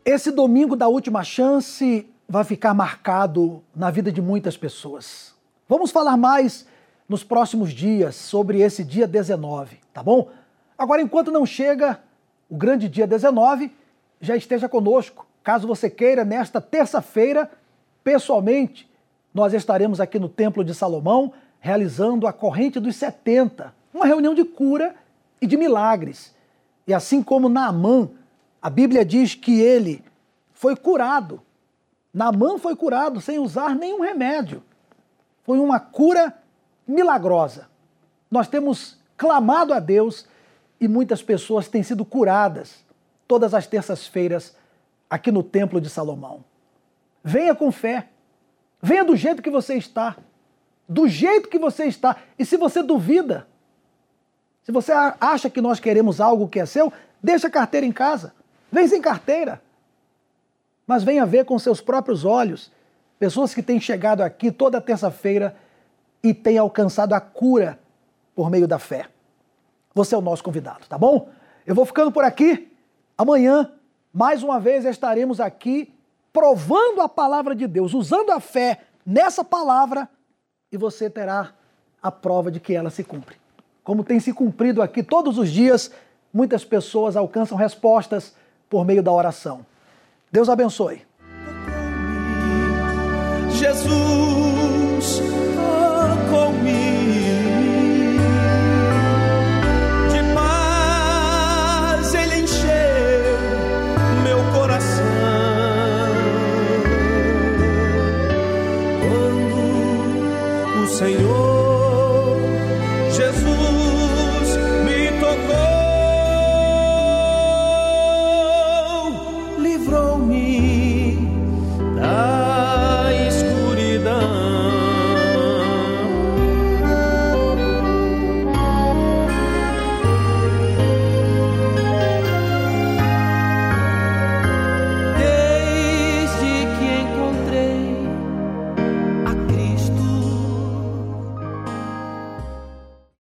Esse domingo da última chance vai ficar marcado na vida de muitas pessoas. Vamos falar mais nos próximos dias sobre esse dia 19, tá bom? Agora, enquanto não chega o grande dia 19, já esteja conosco. Caso você queira, nesta terça-feira, pessoalmente, nós estaremos aqui no Templo de Salomão realizando a corrente dos 70, uma reunião de cura e de milagres. E assim como Naamã, a Bíblia diz que ele foi curado. Naamã foi curado sem usar nenhum remédio. Foi uma cura milagrosa. Nós temos clamado a Deus e muitas pessoas têm sido curadas todas as terças-feiras aqui no Templo de Salomão. Venha com fé. Venha do jeito que você está. Do jeito que você está. E se você duvida, se você acha que nós queremos algo que é seu, deixa a carteira em casa. Vem sem carteira. Mas venha ver com seus próprios olhos pessoas que têm chegado aqui toda terça-feira e tem alcançado a cura por meio da fé. Você é o nosso convidado, tá bom? Eu vou ficando por aqui. Amanhã, mais uma vez, estaremos aqui provando a palavra de Deus, usando a fé nessa palavra e você terá a prova de que ela se cumpre. Como tem se cumprido aqui todos os dias, muitas pessoas alcançam respostas por meio da oração. Deus abençoe. Jesus